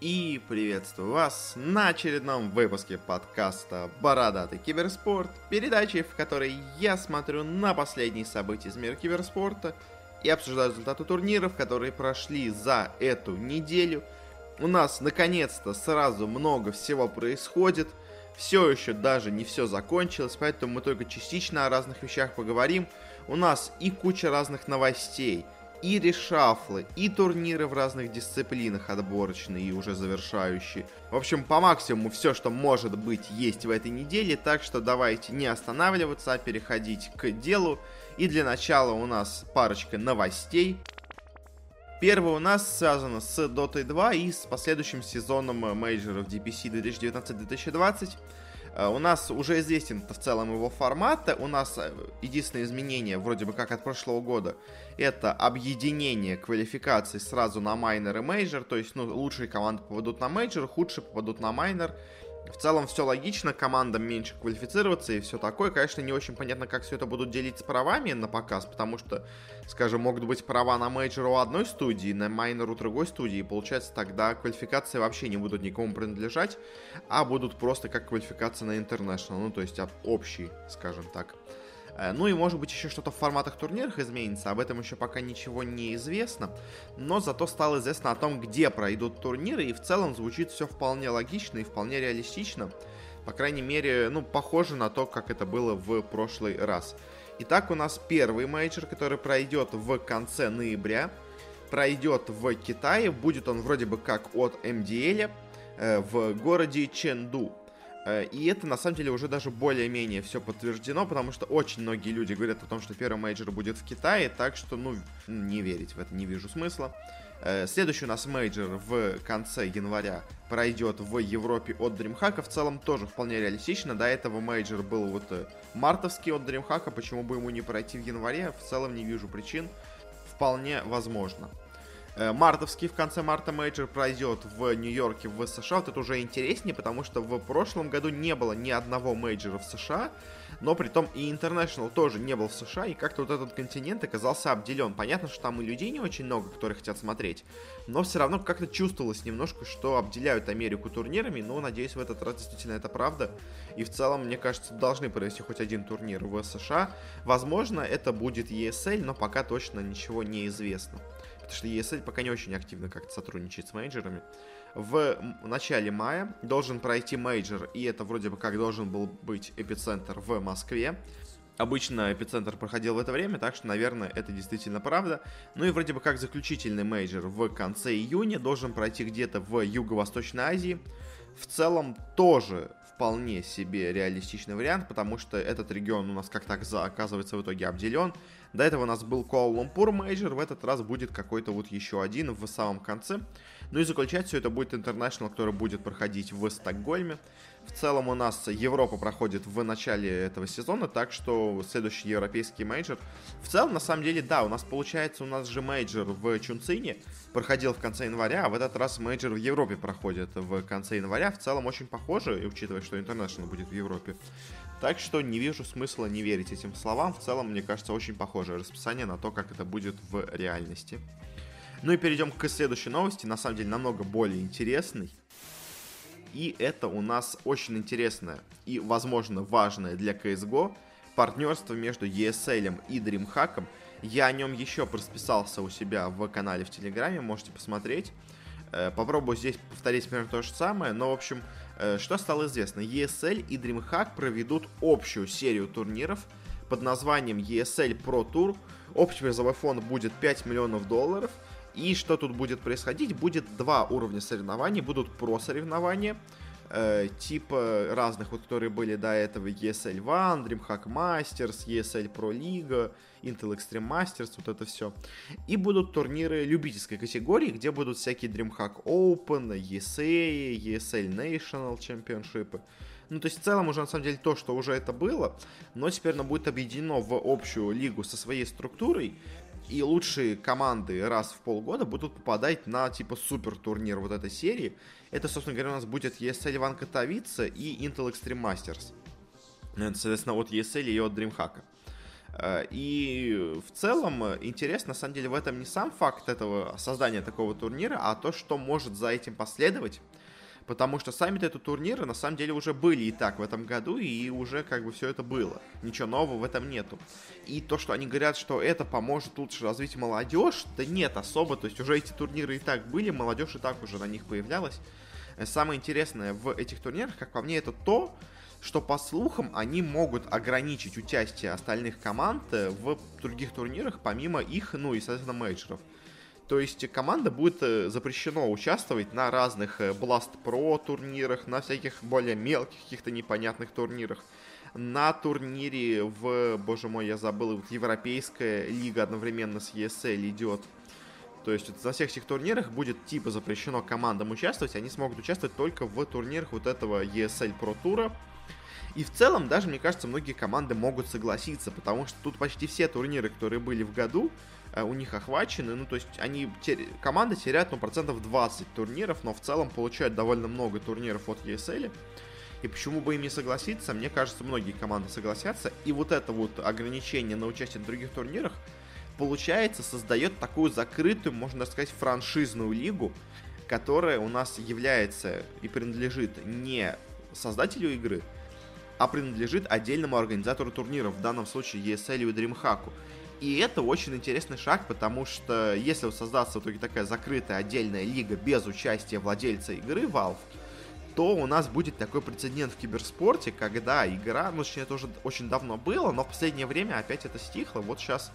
И приветствую вас на очередном выпуске подкаста «Бородатый киберспорт», передачи, в которой я смотрю на последние события из мира киберспорта и обсуждаю результаты турниров, которые прошли за эту неделю. У нас наконец-то сразу много всего происходит, все еще даже не все закончилось, поэтому мы только частично о разных вещах поговорим. У нас и куча разных новостей – и решафлы, и турниры в разных дисциплинах отборочные и уже завершающие. В общем, по максимуму все, что может быть, есть в этой неделе, так что давайте не останавливаться, а переходить к делу. И для начала у нас парочка новостей. Первое у нас связано с Dota 2 и с последующим сезоном мейджоров DPC 2019-2020. Э, у нас уже известен в целом его формат. У нас э, единственное изменение, вроде бы как от прошлого года, это объединение квалификаций сразу на minor и major. То есть, ну, лучшие команды попадут на major, худшие попадут на minor. В целом все логично, командам меньше квалифицироваться и все такое. Конечно, не очень понятно, как все это будут делить с правами на показ, потому что, скажем, могут быть права на major у одной студии, на minor у другой студии, и получается тогда квалификации вообще не будут никому принадлежать, а будут просто как квалификация на International, ну то есть общий, скажем так. Э, ну и может быть еще что-то в форматах турнирах изменится, об этом еще пока ничего не известно, но зато стало известно о том, где пройдут турниры, и в целом звучит все вполне логично и вполне реалистично. По крайней мере, ну, похоже на то, как это было в прошлый раз. Итак, у нас первый мейджор, который пройдет в конце ноября, пройдет в Китае, будет он вроде бы как от MDL э, в городе Ченду. Э, и это на самом деле уже даже более-менее все подтверждено, потому что очень многие люди говорят о том, что первый мейджор будет в Китае, так что, ну, не верить в это не вижу смысла. Э, следующий у нас мейджор в конце января пройдет в Европе от DreamHack. В целом тоже вполне реалистично. До этого мейджор был вот э, мартовский от DreamHack. Почему бы ему не пройти в январе? В целом не вижу причин. Вполне возможно. Э, мартовский в конце марта мейджор пройдет в Нью-Йорке, в США. Вот это уже интереснее, потому что в прошлом году не было ни одного мейджора в США, но при том и International тоже не был в США, и как-то вот этот континент оказался обделен. Понятно, что там и людей не очень много, которые хотят смотреть, но все равно как-то чувствовалось немножко, что обделяют Америку турнирами, но надеюсь, в этот раз действительно это правда. И в целом, мне кажется, должны провести хоть один турнир в США. Возможно, это будет ESL, но пока точно ничего не известно потому что ESL пока не очень активно как-то сотрудничает с мейджорами. В начале мая должен пройти мейджор, и это вроде бы как должен был быть эпицентр в Москве. Обычно эпицентр проходил в это время, так что, наверное, это действительно правда. Ну и вроде бы как заключительный мейджор в конце июня должен пройти где-то в Юго-Восточной Азии. В целом тоже вполне себе реалистичный вариант, потому что этот регион у нас как так оказывается в итоге обделен. До этого у нас был Куала-Лумпур мейджор, в этот раз будет какой-то вот еще один в самом конце. Ну и заключать все это будет International, который будет проходить в Стокгольме. В целом у нас Европа проходит в начале этого сезона, так что следующий европейский мейджор. В целом, на самом деле, да, у нас получается, у нас же мейджор в Чунцине проходил в конце января, а в этот раз мейджор в Европе проходит в конце января. В целом очень похоже, и учитывая, что International будет в Европе. Так что не вижу смысла не верить этим словам. В целом, мне кажется, очень похожее расписание на то, как это будет в реальности. Ну и перейдем к следующей новости, на самом деле намного более интересной. И это у нас очень интересное и, возможно, важное для CSGO партнерство между ESL и DreamHack. Я о нем еще расписался у себя в канале в Телеграме, можете посмотреть. Э, попробую здесь повторить примерно то же самое, но, в общем, э, что стало известно? ESL и DreamHack проведут общую серию турниров под названием ESL Pro Tour. Общий призовой фонд будет 5 миллионов долларов – и что тут будет происходить? Будет два уровня соревнований. Будут про соревнования, э, типа разных, вот, которые были до этого ESL One, DreamHack Masters, ESL Pro League, Intel Extreme Masters, вот это все. И будут турниры любительской категории, где будут всякие DreamHack Open, ESA, ESL National Championship. Ну, то есть в целом уже на самом деле то, что уже это было, но теперь оно будет объединено в общую лигу со своей структурой, и лучшие команды раз в полгода будут попадать на типа супер турнир вот этой серии. Это, собственно говоря, у нас будет ESL Иван Катовица и Intel Extreme Masters. Это, соответственно, от ESL и от DreamHack. Э, и в целом интересно, на самом деле, в этом не сам факт этого создания такого турнира, а то, что может за этим последовать. Потому что сами это турниры на самом деле уже были и так в этом году, и уже как бы все это было. Ничего нового в этом нету. И то, что они говорят, что это поможет лучше развить молодежь, да нет особо. То есть уже эти турниры и так были, молодежь и так уже на них появлялась. Э, самое интересное в этих турнирах, как по мне, это то, что по слухам они могут ограничить участие остальных команд э, в других турнирах, помимо их, ну и, соответственно, мейджеров. То есть команда будет э, запрещено участвовать на разных э, Blast Pro турнирах, на всяких более мелких каких-то непонятных турнирах. На турнире в, боже мой, я забыл, вот Европейская лига одновременно с ESL идет. То есть вот на всех этих турнирах будет типа запрещено командам участвовать, они смогут участвовать только в турнирах вот этого ESL Pro тура. И в целом, даже, мне кажется, многие команды могут согласиться, потому что тут почти все турниры, которые были в году, у них охвачены, ну, то есть они, тер... команда теряет, ну, процентов 20 турниров, но в целом получают довольно много турниров от ESL, и почему бы им не согласиться, мне кажется, многие команды согласятся, и вот это вот ограничение на участие в других турнирах, получается, создает такую закрытую, можно сказать, франшизную лигу, которая у нас является и принадлежит не создателю игры, а принадлежит отдельному организатору турниров, в данном случае ESL и DreamHack. И это очень интересный шаг, потому что если создаться в итоге такая закрытая отдельная лига без участия владельца игры Valve, то у нас будет такой прецедент в киберспорте, когда игра, ну, точнее, это уже очень давно было, но в последнее время опять это стихло, вот сейчас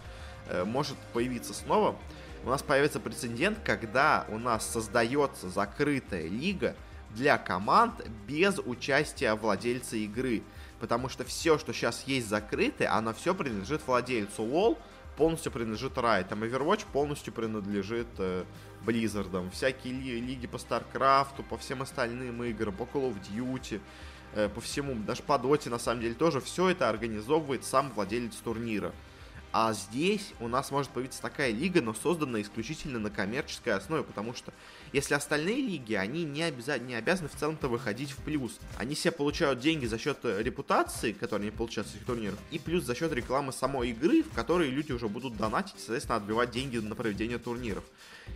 э, может появиться снова. У нас появится прецедент, когда у нас создается закрытая лига для команд без участия владельца игры. Потому что все, что сейчас есть закрытое, оно все принадлежит владельцу LOL, полностью принадлежит Riot. Там Overwatch полностью принадлежит э, Blizzard. Всякие ли, лиги по StarCraft, по всем остальным играм, по Call of Duty, э, по всему, даже по Dota на самом деле тоже, все это организовывает сам владелец турнира. А здесь у нас может появиться такая лига, но созданная исключительно на коммерческой основе, потому что если остальные лиги, они не, обяза- не обязаны в целом-то выходить в плюс. Они все получают деньги за счет э, репутации, которые они получают с этих турниров, и плюс за счет рекламы самой игры, в которой люди уже будут донатить, соответственно, отбивать деньги на проведение турниров.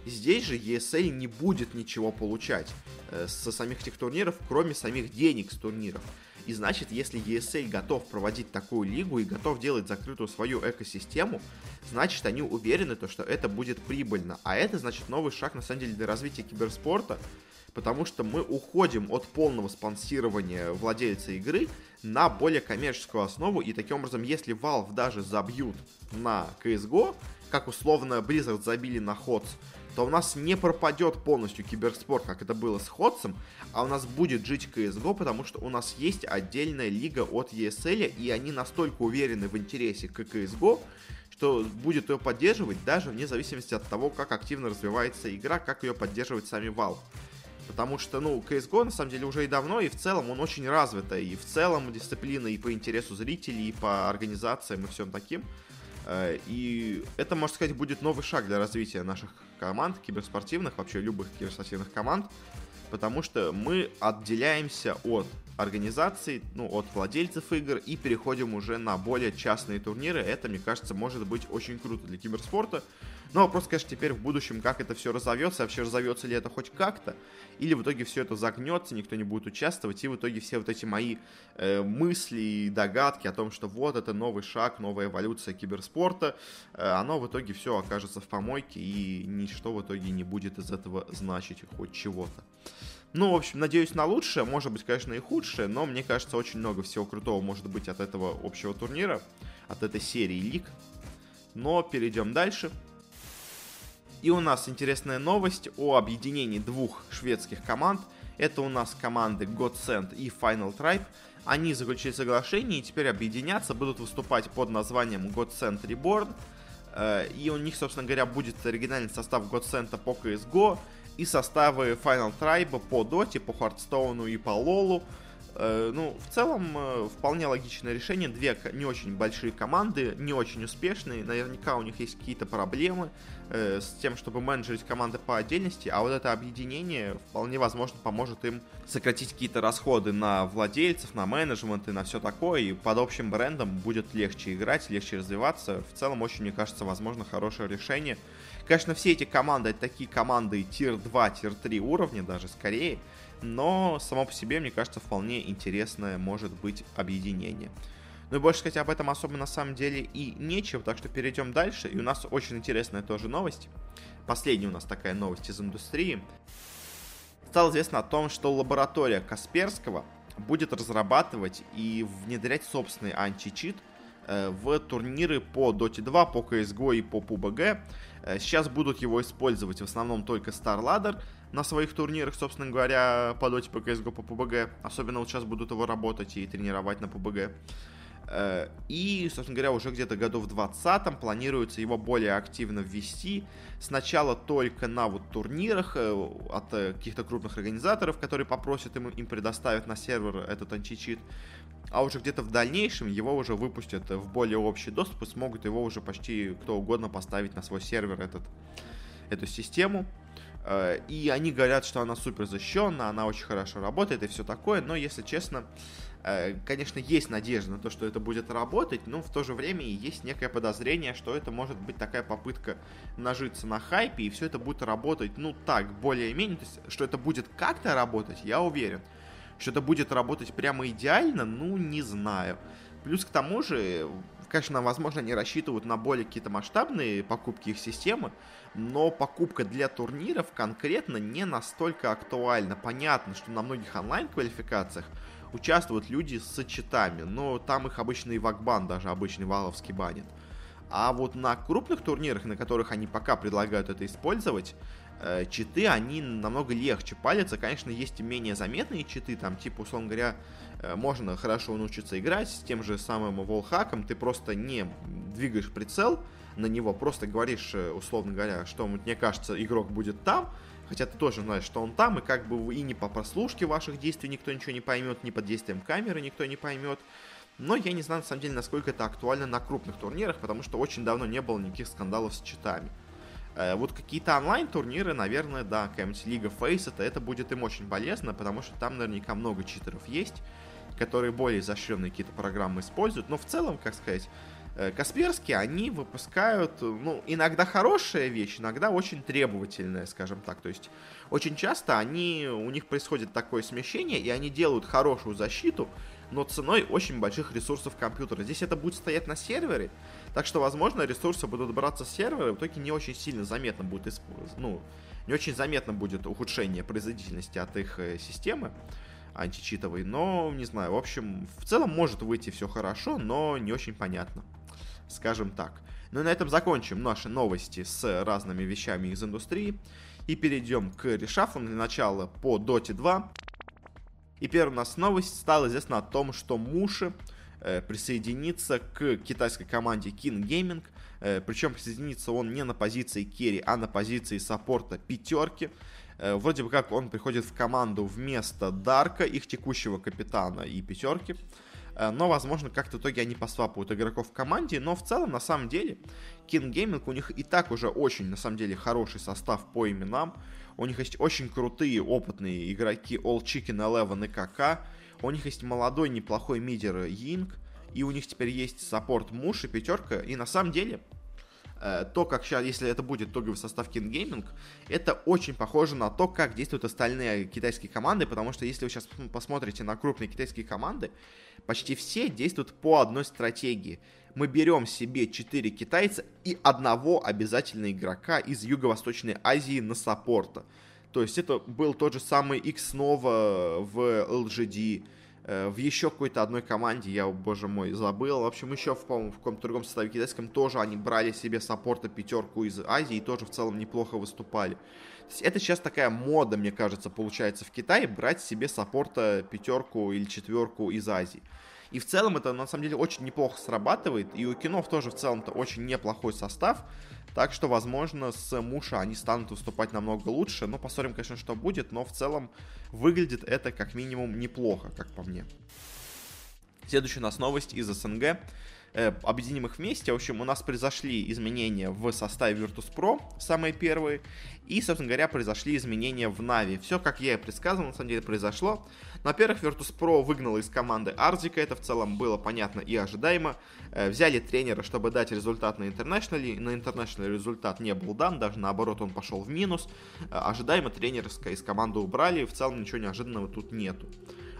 Здесь же ESL не будет ничего получать э, со самих этих турниров, кроме самих денег с турниров. И значит, если ESL готов проводить такую лигу и готов делать закрытую свою экосистему, значит, они уверены, то, что это будет прибыльно. А это значит новый шаг, на самом деле, для развития киберспорта, потому что мы уходим от полного спонсирования владельца игры на более коммерческую основу, и таким образом, если Valve даже забьют на CSGO, как условно Blizzard забили на HOTS, то у нас не пропадет полностью киберспорт, как это было с Ходсом, а у нас будет жить CSGO, потому что у нас есть отдельная лига от ESL, и они настолько уверены в интересе к CSGO, что будет ее поддерживать даже вне зависимости от того, как активно развивается игра, как ее поддерживает сами Valve. Потому что, ну, CSGO на самом деле уже и давно, и в целом он очень развитая, и в целом дисциплина и по интересу зрителей, и по организациям, и всем таким. Э, и это, можно сказать, будет новый шаг для развития наших команд, киберспортивных, вообще любых киберспортивных команд, потому что мы отделяемся от организаций, ну, от владельцев игр и переходим уже на более частные турниры. Это, мне кажется, может быть очень круто для киберспорта. Но вопрос, конечно, теперь в будущем, как это все разовьется, вообще разовьется ли это хоть как-то, или в итоге все это загнется, никто не будет участвовать, и в итоге все вот эти мои э, мысли и догадки о том, что вот это новый шаг, новая эволюция киберспорта, э, оно в итоге все окажется в помойке, и ничто в итоге не будет из этого значить хоть чего-то. Ну, в общем, надеюсь на лучшее, может быть, конечно, и худшее, но мне кажется, очень много всего крутого может быть от этого общего турнира, от этой серии лиг. Но перейдем дальше. И у нас интересная новость о объединении двух шведских команд. Это у нас команды Godsend и Final Tribe. Они заключили соглашение и теперь объединятся, будут выступать под названием Godsend Reborn. Э, и у них, собственно говоря, будет оригинальный состав Godsend по CSGO и составы Final Tribe по Доте, по Хардстоуну и по Лолу. Э, ну, в целом, э, вполне логичное решение. Две не очень большие команды, не очень успешные. Наверняка у них есть какие-то проблемы. э, с тем, чтобы менеджерить команды по отдельности, а вот это объединение вполне возможно поможет им сократить какие-то расходы на владельцев, на менеджмент и на все такое, и под общим брендом будет легче играть, легче развиваться. В целом, очень, мне кажется, возможно, хорошее решение. Конечно, все эти команды, это такие команды тир 2, тир 3 уровня даже скорее, но само по себе, мне кажется, вполне интересное может быть объединение. Ну и больше сказать об этом особо на самом деле и нечего, так что перейдем дальше. И у нас очень интересная тоже новость. Последняя у нас такая новость из индустрии. Стало известно о том, что лаборатория Касперского будет разрабатывать и внедрять собственный античит э, в турниры по Dota 2, по CSGO и по PUBG. Э, сейчас будут его использовать в основном только StarLadder на своих турнирах, собственно говоря, по Dota, по CSGO, по PUBG. Особенно вот сейчас будут его работать и тренировать на PUBG. Э, и, собственно говоря, уже где-то году в 20 планируется его более активно ввести. Сначала только на вот турнирах э, от э, каких-то крупных организаторов, которые попросят им, им предоставить на сервер этот античит. А уже где-то в дальнейшем его уже выпустят в более общий доступ и смогут его уже почти кто угодно поставить на свой сервер этот, эту систему. И они говорят, что она супер защищенная, она очень хорошо работает и все такое, но, если честно, Э, конечно, есть надежда на то, что это будет работать, но в то же время и есть некое подозрение, что это может быть такая попытка нажиться на хайпе, и все это будет работать, ну так, более-менее, то есть, что это будет как-то работать, я уверен. Что это будет работать прямо идеально, ну, не знаю. Плюс к тому же, конечно, возможно, они рассчитывают на более какие-то масштабные покупки их системы, но покупка для турниров конкретно не настолько актуальна. Понятно, что на многих онлайн-квалификациях участвуют люди с читами, но там их обычно и вакбан, даже обычный валовский банит. А вот на крупных турнирах, на которых они пока предлагают это использовать, э, читы, они намного легче палятся. Конечно, есть и менее заметные читы, там, типа, условно говоря, можно хорошо научиться играть с тем же самым волхаком, ты просто не двигаешь прицел на него, просто говоришь, э, условно говоря, что мне кажется, игрок будет там, Хотя ты тоже знаешь, что он там, и как бы и не по прослушке ваших действий никто ничего не поймет, ни под действием камеры никто не поймет. Но я не знаю, на самом деле, насколько это актуально на крупных турнирах, потому что очень давно не было никаких скандалов с читами. Э, вот какие-то онлайн-турниры, наверное, да, какая-нибудь Лига Фейс, это, это будет им очень полезно, потому что там наверняка много читеров есть, которые более изощренные какие-то программы используют. Но в целом, как сказать, Э, Касперские, они выпускают, ну, иногда хорошая вещь, иногда очень требовательная, скажем так. То есть, очень часто они, у них происходит такое смещение, и они делают хорошую защиту, но ценой очень больших ресурсов компьютера. Здесь это будет стоять на сервере, так что, возможно, ресурсы будут браться с сервера, и в итоге не очень сильно заметно будет, ну, не очень заметно будет ухудшение производительности от их э, системы античитовой, но, не знаю, в общем, в целом может выйти все хорошо, но не очень понятно скажем так. Ну и на этом закончим наши новости с разными вещами из индустрии. И перейдем к решафлам для начала по Dota 2. И первая у нас новость стала известна о том, что Муши э, присоединится к китайской команде King Gaming. Э, причем присоединится он не на позиции керри, а на позиции саппорта пятерки. Э, вроде бы как он приходит в команду вместо Дарка, их текущего капитана и пятерки. Э, но, возможно, как-то в итоге они посвапают игроков в команде, но в целом, на самом деле, King Gaming у них и так уже очень, на самом деле, хороший состав по именам, у них есть очень крутые, опытные игроки All Chicken Eleven и КК, у них есть молодой, неплохой мидер Йинг, и у них теперь есть саппорт Муш и пятерка, и на самом деле, то, как сейчас, если это будет итоговый состав King Gaming, это очень похоже на то, как действуют остальные китайские команды, потому что если вы сейчас посмотрите на крупные китайские команды, почти все действуют по одной стратегии. Мы берем себе 4 китайца и одного обязательно игрока из Юго-Восточной Азии на саппорта. То есть это был тот же самый X снова в LGD, Э, в еще какой-то одной команде, я, боже мой, забыл. В общем, еще, в, по-моему, в каком-то другом составе китайском тоже они брали себе саппорта пятерку из Азии и тоже в целом неплохо выступали. Это сейчас такая мода, мне кажется, получается в Китае, брать себе саппорта пятерку или четверку из Азии. И в целом это на самом деле очень неплохо срабатывает. И у кинов тоже в целом-то очень неплохой состав. Так что, возможно, с Муша они станут выступать намного лучше. Но посмотрим, конечно, что будет. Но в целом выглядит это как минимум неплохо, как по мне. Следующая у нас новость из СНГ. Э, объединим их вместе. В общем, у нас произошли изменения в составе Virtus.pro, самые первые. И, собственно говоря, произошли изменения в Нави. Все, как я и предсказывал, на самом деле произошло. Во-первых, Virtus.pro выгнал из команды Арзика. Это в целом было понятно и ожидаемо. Э, взяли тренера, чтобы дать результат на Интернешнале. На Интернешнале результат не был дан, даже наоборот он пошел в минус. Э, ожидаемо тренерская из команды убрали. В целом ничего неожиданного тут нету.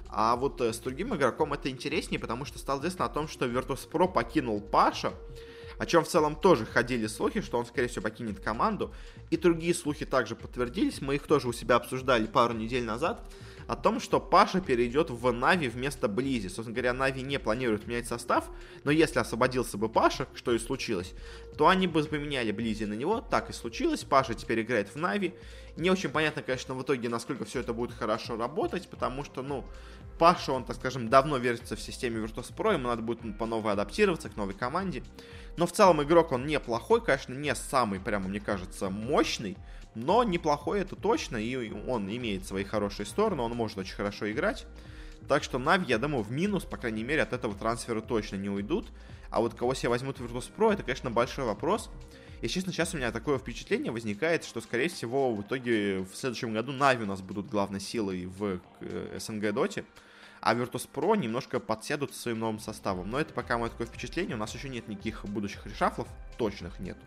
А вот э, с другим игроком это интереснее, потому что стало известно о том, что Virtus.pro покинул Паша, о чем в целом тоже ходили слухи, что он, скорее всего, покинет команду. И другие слухи также подтвердились, мы их тоже у себя обсуждали пару недель назад, о том, что Паша перейдет в Нави вместо Blizzy. Собственно говоря, Нави не планирует менять состав, но если освободился бы Паша, что и случилось, то они бы поменяли Близи на него, так и случилось, Паша теперь играет в Нави. Не очень понятно, конечно, в итоге, насколько все это будет хорошо работать, потому что, ну, Паша, он, так скажем, давно вертится в системе Virtus.pro, ему надо будет по новой адаптироваться к новой команде. Но в целом игрок он неплохой, конечно, не самый, прямо, мне кажется, мощный, но неплохой это точно, и он имеет свои хорошие стороны, он может очень хорошо играть. Так что Нави, я думаю, в минус, по крайней мере, от этого трансфера точно не уйдут. А вот кого себе возьмут Virtus.pro, это, конечно, большой вопрос. И, честно, сейчас у меня такое впечатление возникает, что, скорее всего, в итоге в следующем году Нави у нас будут главной силой в э, СНГ Доте а Virtus.pro немножко подсядут своим новым составом. Но это пока мое такое впечатление, у нас еще нет никаких будущих решафлов, точных нету.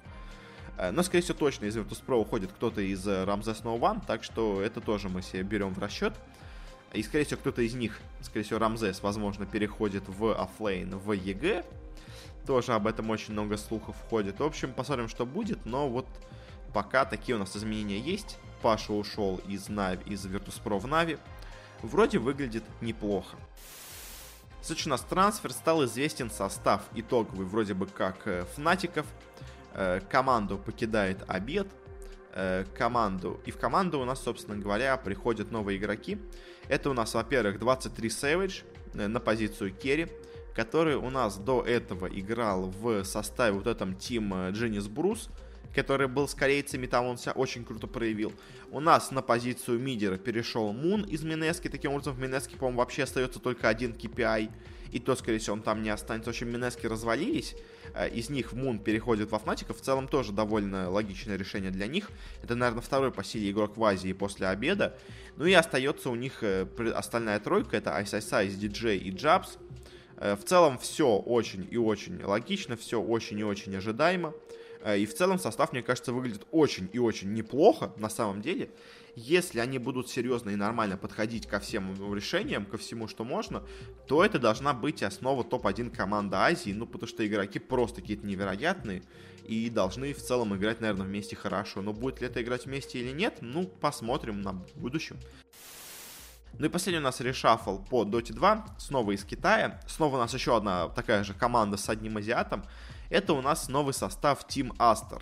Э, но, скорее всего, точно из Virtus.pro уходит кто-то из Ramses No One, так что это тоже мы себе берем в расчет. И, скорее всего, кто-то из них, скорее всего, Рамзес, возможно, переходит в оффлейн в EG. Тоже об этом очень много слухов ходит. В общем, посмотрим, что будет, но вот пока такие у нас изменения есть. Паша ушел из, Нави, из Virtus.pro в Нави вроде выглядит неплохо. Следующий у нас трансфер стал известен состав итоговый вроде бы как э, Фнатиков. Э, команду покидает Abed. Э, команду. И в команду у нас, собственно говоря, приходят новые игроки. Это у нас, во-первых, 23 Savage на позицию Керри, который у нас до этого играл в составе вот этом Team Дженнис Брус который был с корейцами, там он себя очень круто проявил. У нас на позицию мидера перешел Мун из Минески, таким образом в Минеске, по-моему, вообще остается только один KPI, и то, скорее всего, он там не останется. В общем, Минески развалились, э, из них в Мун переходит во Фнатиков, в целом тоже довольно логичное решение для них. Это, наверное, второй по силе игрок в Азии после обеда. Ну и остается у них э, остальная тройка, это Ice, DJ и Jabs. Э, в целом все очень и очень логично, все очень и очень ожидаемо. Э, и в целом состав, мне кажется, выглядит очень и очень неплохо на самом деле. Если они будут серьезно и нормально подходить ко всем решениям, ко всему, что можно, то это должна быть основа топ-1 команды Азии, ну, потому что игроки просто какие-то невероятные и должны в целом играть, наверное, вместе хорошо. Но будет ли это играть вместе или нет, ну, посмотрим на будущем. Ну и последний у нас решафл по Dota 2, снова из Китая. Снова у нас еще одна такая же команда с одним азиатом это у нас новый состав Team Aster.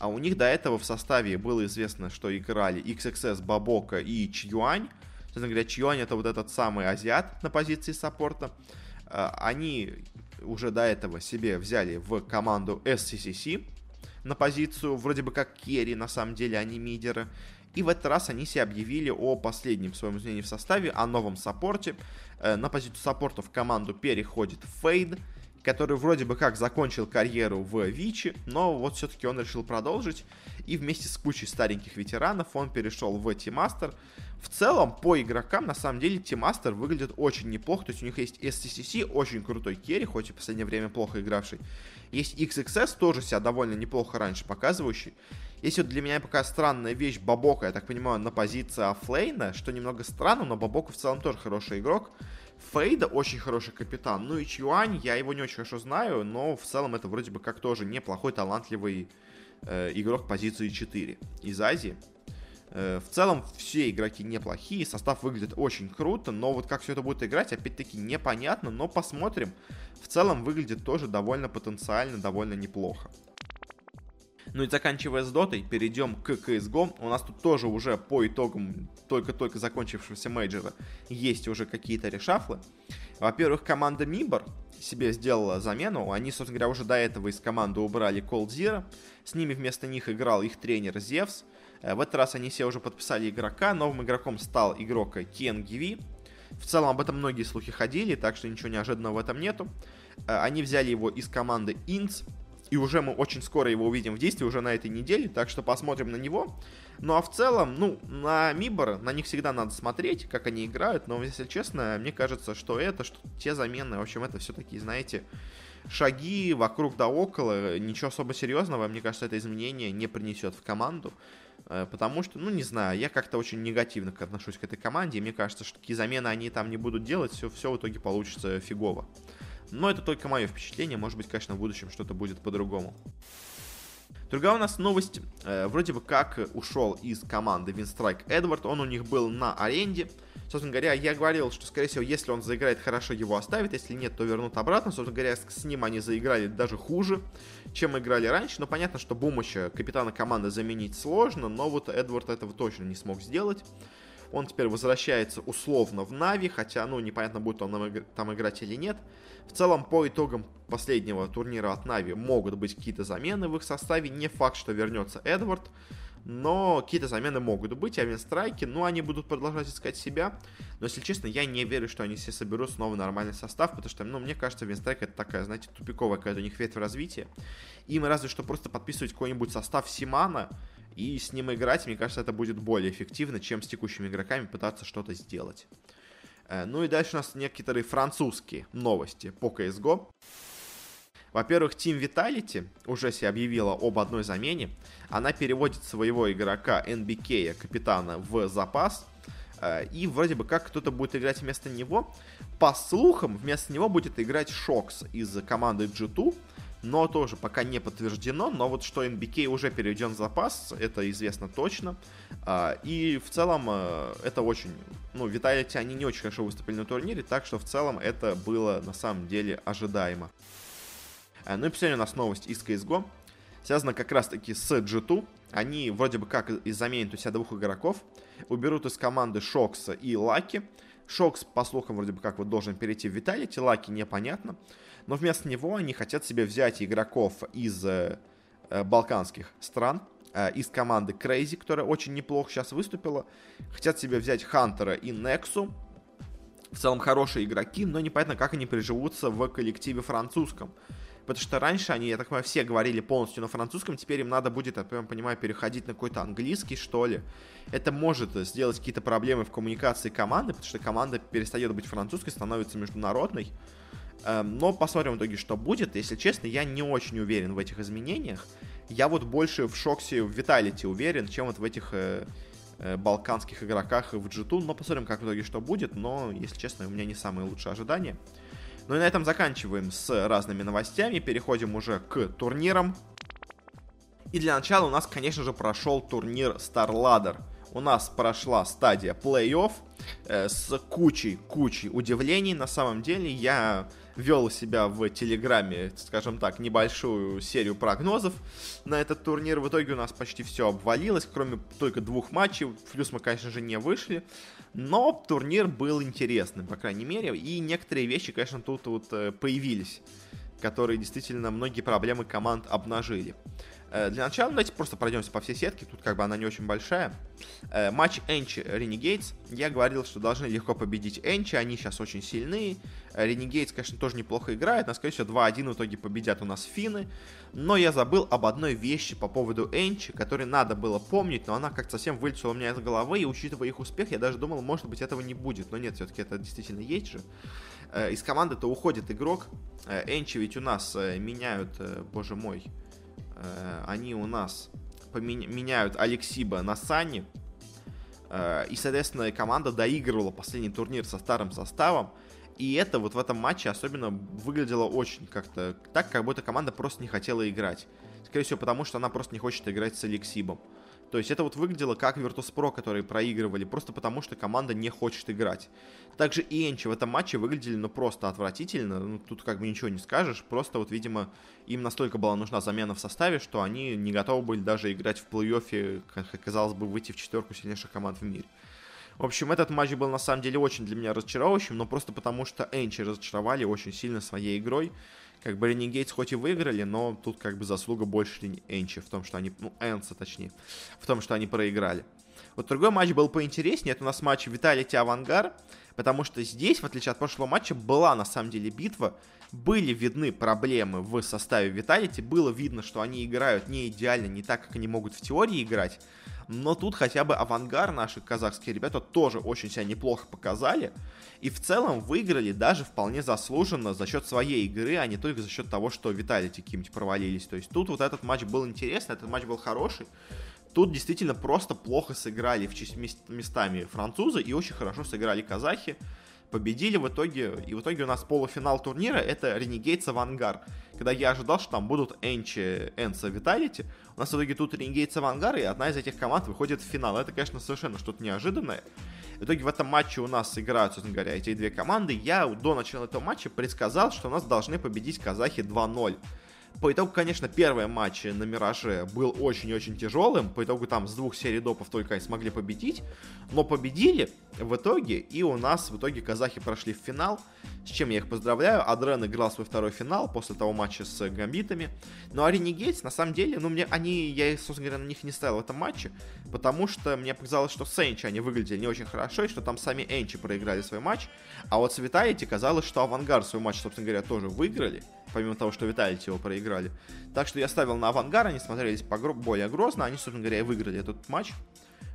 А у них до этого в составе было известно, что играли XXS, Бабока и Чьюань. Честно говоря, ChuaN это вот этот самый азиат на позиции саппорта. А, они уже до этого себе взяли в команду SCCC на позицию вроде бы как керри, на самом деле они мидеры. И в этот раз они себе объявили о последнем своем изменении в составе, о новом саппорте. Э, на позицию саппорта в команду переходит Fade который вроде бы как закончил карьеру в Vici, но вот все-таки он решил продолжить, и вместе с кучей стареньких ветеранов он перешел в Team Aster. В целом, по игрокам, на самом деле, Team Aster выглядит очень неплохо, то есть у них есть SCCC, очень крутой керри, хоть и в последнее время плохо игравший. Есть XXS, тоже себя довольно неплохо раньше показывающий. Есть вот для меня пока странная вещь BoboKa, я так понимаю, на позиции оффлейна, что немного странно, но BoboKa в целом тоже хороший игрок. Fade очень хороший капитан. Ну и ChuaN, я его не очень хорошо знаю, но в целом это вроде бы как тоже неплохой, талантливый э, игрок позиции 4 из Азии. Э, в целом все игроки неплохие, состав выглядит очень круто, но вот как все это будет играть, опять-таки непонятно, но посмотрим. В целом выглядит тоже довольно потенциально, довольно неплохо. Ну и заканчивая с дотой, перейдем к CSGO. У нас тут тоже уже по итогам только-только закончившегося мейджора есть уже какие-то решафлы. Во-первых, команда Мибор себе сделала замену. Они, собственно говоря, уже до этого из команды убрали Cold Zero. С ними вместо них играл их тренер Зевс. Э, в этот раз они себе уже подписали игрока. Новым игроком стал игрок Кен Гиви. В целом об этом многие слухи ходили, так что ничего неожиданного в этом нету. Э, они взяли его из команды Инц, и уже мы очень скоро его увидим в действии, уже на этой неделе, так что посмотрим на него. Ну а в целом, ну, на Мибор, на них всегда надо смотреть, как они играют, но, если честно, мне кажется, что это, что те замены, в общем, это все таки знаете, шаги вокруг да около, ничего особо серьезного, мне кажется, это изменение не принесет в команду. Э, потому что, ну, не знаю, я как-то очень негативно отношусь к этой команде, и мне кажется, что такие замены они там не будут делать, все, все в итоге получится фигово. Но это только мое впечатление, может быть, конечно, в будущем что-то будет по-другому. Другая у нас новость. Э, вроде бы как ушел из команды Винстрайк Эдвард. Он у них был на аренде. Собственно говоря, я говорил, что, скорее всего, если он заиграет хорошо, его оставят. Если нет, то вернут обратно. Собственно говоря, с ним они заиграли даже хуже, чем играли раньше. Но понятно, что Бумыча, капитана команды, заменить сложно. Но вот Эдвард этого точно не смог сделать. Он теперь возвращается условно в Нави, хотя, ну, непонятно, будет он там играть или нет. В целом, по итогам последнего турнира от Нави могут быть какие-то замены в их составе. Не факт, что вернется Эдвард, но какие-то замены могут быть. А Винстрайки, ну, они будут продолжать искать себя. Но, если честно, я не верю, что они все соберут снова нормальный состав, потому что, ну, мне кажется, Винстрайк это такая, знаете, тупиковая какая-то у них ветвь развития. Им разве что просто подписывать какой-нибудь состав Симана, и с ним играть, мне кажется, это будет более эффективно, чем с текущими игроками пытаться что-то сделать. Э, ну и дальше у нас некоторые французские новости по CSGO. Во-первых, Team Vitality уже себе объявила об одной замене. Она переводит своего игрока NBK, капитана, в запас. Э, и вроде бы как кто-то будет играть вместо него. По слухам, вместо него будет играть Шокс из команды G2 но тоже пока не подтверждено. Но вот что NBK уже переведен в запас, это известно точно. А, и в целом э, это очень... Ну, Виталити, они не очень хорошо выступили на турнире, так что в целом это было на самом деле ожидаемо. А, ну и последняя у нас новость из CSGO. Связана как раз таки с G2. Они вроде бы как и заменят у себя двух игроков. Уберут из команды Шокса и Лаки. Шокс, по слухам, вроде бы как вот должен перейти в Виталити, Лаки непонятно но вместо него они хотят себе взять игроков из э, э, балканских стран, э, из команды Crazy, которая очень неплохо сейчас выступила. Хотят себе взять Хантера и Нексу. В целом хорошие игроки, но непонятно, как они приживутся в коллективе французском. Потому что раньше они, я так понимаю, все говорили полностью на французском, теперь им надо будет, я понимаю, переходить на какой-то английский, что ли. Это может сделать какие-то проблемы в коммуникации команды, потому что команда перестает быть французской, становится международной. Эм, но посмотрим в итоге, что будет. Если честно, я не очень уверен в этих изменениях. Я вот больше в Шоксе, в Виталити уверен, чем вот в этих э, э, балканских игроках в G2. Но посмотрим, как в итоге что будет. Но, если честно, у меня не самые лучшие ожидания. Ну и на этом заканчиваем с разными новостями. Переходим уже к турнирам. И для начала у нас, конечно же, прошел турнир Star Ladder у нас прошла стадия плей-офф э, с кучей-кучей удивлений. На самом деле я вел себя в Телеграме, скажем так, небольшую серию прогнозов на этот турнир. В итоге у нас почти все обвалилось, кроме только двух матчей. Плюс мы, конечно же, не вышли. Но турнир был интересным, по крайней мере. И некоторые вещи, конечно, тут вот э, появились, которые действительно многие проблемы команд обнажили. Э, для начала давайте просто пройдемся по всей сетке, тут как бы она не очень большая. Э, матч Энчи Ренегейтс. Я говорил, что должны легко победить Энчи, они сейчас очень сильные. Ренегейтс, конечно, тоже неплохо играет, но, скорее всего, 2-1 в итоге победят у нас финны. Но я забыл об одной вещи по поводу Энчи, которой надо было помнить, но она как-то совсем вылетела у меня из головы, и учитывая их успех, я даже думал, может быть, этого не будет. Но нет, все-таки это действительно есть же. Э, из команды-то уходит игрок. Энчи ведь у нас меняют, боже мой, Э, они у нас меняют Алексиба на Сани. Э, и, соответственно, команда доигрывала последний турнир со старым составом. И это вот в этом матче особенно выглядело очень как-то так, как будто команда просто не хотела играть. Скорее всего, потому что она просто не хочет играть с Алексибом. То есть это вот выглядело как Virtus.pro, которые проигрывали, просто потому что команда не хочет играть. Также и Энчи в этом матче выглядели, ну, просто отвратительно. Ну, тут как бы ничего не скажешь. Просто вот, видимо, им настолько была нужна замена в составе, что они не готовы были даже играть в плей-оффе, как казалось бы, выйти в четверку сильнейших команд в мире. В общем, этот матч был на самом деле очень для меня разочаровывающим, но просто потому что Энчи разочаровали очень сильно своей игрой. Как бы Ренегейтс хоть и выиграли, но тут как бы заслуга больше Энчи в том, что они, ну, Энса точнее, в том, что они проиграли. Вот другой матч был поинтереснее, это у нас матч Виталити Авангар Потому что здесь, в отличие от прошлого матча, была на самом деле битва, были видны проблемы в составе Виталити, было видно, что они играют не идеально, не так, как они могут в теории играть, но тут хотя бы авангар наши казахские ребята тоже очень себя неплохо показали, и в целом выиграли даже вполне заслуженно за счет своей игры, а не только за счет того, что Виталити каким-нибудь провалились. То есть тут вот этот матч был интересный, этот матч был хороший, Тут действительно просто плохо сыграли в местами французы и очень хорошо сыграли казахи победили в итоге, и в итоге у нас полуфинал турнира это Renegades Авангар. Когда я ожидал, что там будут Энчи, Энса, Виталити, у нас в итоге тут Renegades Авангар, и одна из этих команд выходит в финал. Это, конечно, совершенно что-то неожиданное. В итоге в этом матче у нас играют, собственно говоря, эти две команды. Я до начала этого матча предсказал, что у нас должны победить казахи 2-0. По итогу, конечно, первый матч на Мираже был очень-очень тяжелым. По итогу там с двух серий допов только и смогли победить. Но победили в итоге, и у нас в итоге казахи прошли в финал. С чем я их поздравляю. Адрен играл свой второй финал после того матча с Гамбитами. Ну а Ренегейтс, на самом деле, ну мне они, я, собственно говоря, на них не ставил в этом матче, потому что мне показалось, что с Энчи они выглядели не очень хорошо, и что там сами Энчи проиграли свой матч. А вот с Виталити казалось, что Авангард свой матч, собственно говоря, тоже выиграли помимо того, что Виталити его проиграли. Так что я ставил на Авангар, они смотрелись более грозно, они, собственно говоря, и выиграли этот матч.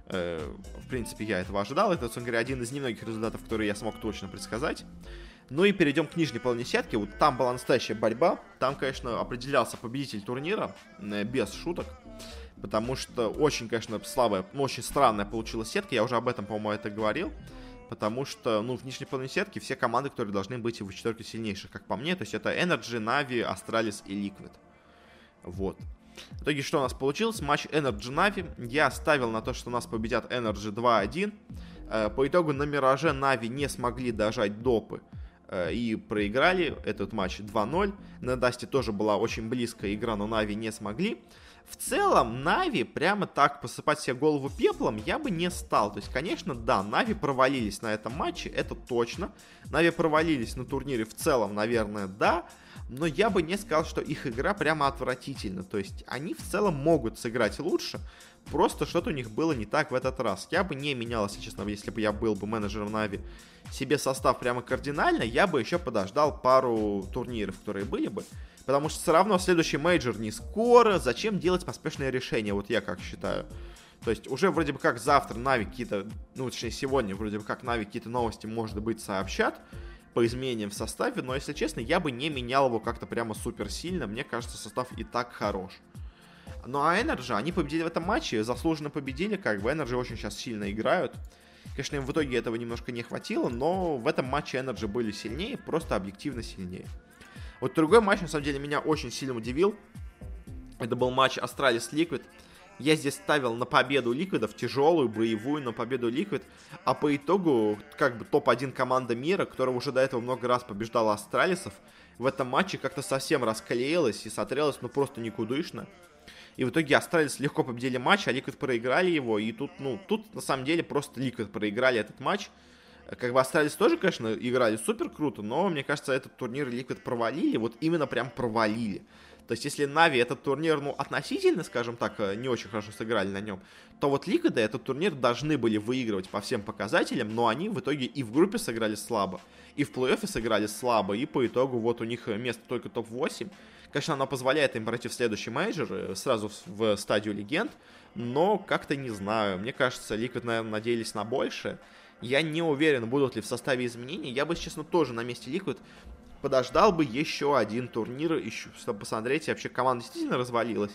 Э, в принципе, я этого ожидал. Это, собственно говоря, один из немногих результатов, которые я смог точно предсказать. Ну и перейдем к нижней половине сетки. Вот там была настоящая борьба. Там, конечно, определялся победитель турнира, э, без шуток. Потому что очень, конечно, слабая, очень странная получилась сетка. Я уже об этом, по-моему, это говорил потому что, ну, в нижней половине сетки все команды, которые должны быть в четверке сильнейших, как по мне, то есть это Energy, Na'Vi, Astralis и Liquid. Вот. В итоге что у нас получилось? Матч NRG Na'Vi. Я ставил на то, что у нас победят NRG 2-1. Э, по итогу на Мираже Na'Vi не смогли дожать допы э, и проиграли этот матч 2-0. На Дасте тоже была очень близкая игра, но Нави не смогли. В целом, Нави прямо так посыпать себе голову пеплом я бы не стал. То есть, конечно, да, Нави провалились на этом матче, это точно. Нави провалились на турнире в целом, наверное, да. Но я бы не сказал, что их игра прямо отвратительна. То есть, они в целом могут сыграть лучше. Просто что-то у них было не так в этот раз. Я бы не менял, если честно, если бы я был бы менеджером Нави, себе состав прямо кардинально. Я бы еще подождал пару турниров, которые были бы. Потому что все равно следующий мейджор не скоро. Зачем делать поспешное решение? Вот я как считаю. То есть уже вроде бы как завтра Нави какие-то, ну точнее сегодня вроде бы как Нави какие-то новости, может быть, сообщат по изменениям в составе, но если честно, я бы не менял его как-то прямо супер сильно. Мне кажется, состав и так хорош. Ну а NRG, они победили в этом матче, заслуженно победили, как бы NRG очень сейчас сильно играют. Конечно, им в итоге этого немножко не хватило, но в этом матче NRG были сильнее, просто объективно сильнее. Вот другой матч, на самом деле, меня очень сильно удивил. Это был матч Astralis Liquid. Я здесь ставил на победу Ликвидов, тяжелую, боевую, на победу Liquid. А по итогу, как бы топ-1 команда мира, которая уже до этого много раз побеждала Астралисов, в этом матче как-то совсем расклеилась и смотрелась, ну, просто никудышно. И в итоге Astralis легко победили матч, а Liquid проиграли его. И тут, ну, тут на самом деле просто Liquid проиграли этот матч. Как бы остались тоже, конечно, играли супер круто, но мне кажется, этот турнир Liquid провалили, вот именно прям провалили. То есть, если Нави этот турнир, ну, относительно, скажем так, э, не очень хорошо сыграли на нем, то вот Ликвиды этот турнир должны были выигрывать по всем показателям, но они в итоге и в группе сыграли слабо, и в плей-оффе сыграли слабо, и по итогу вот у них место только топ-8. Конечно, оно позволяет им пройти в следующий мейджор, э, сразу в стадию легенд, но как-то не знаю. Мне кажется, Liquid, наверное, надеялись на большее. Я не уверен, будут ли в составе изменений. Я бы, честно, тоже на месте Liquid подождал бы еще один турнир, еще, чтобы посмотреть, вообще команда действительно развалилась.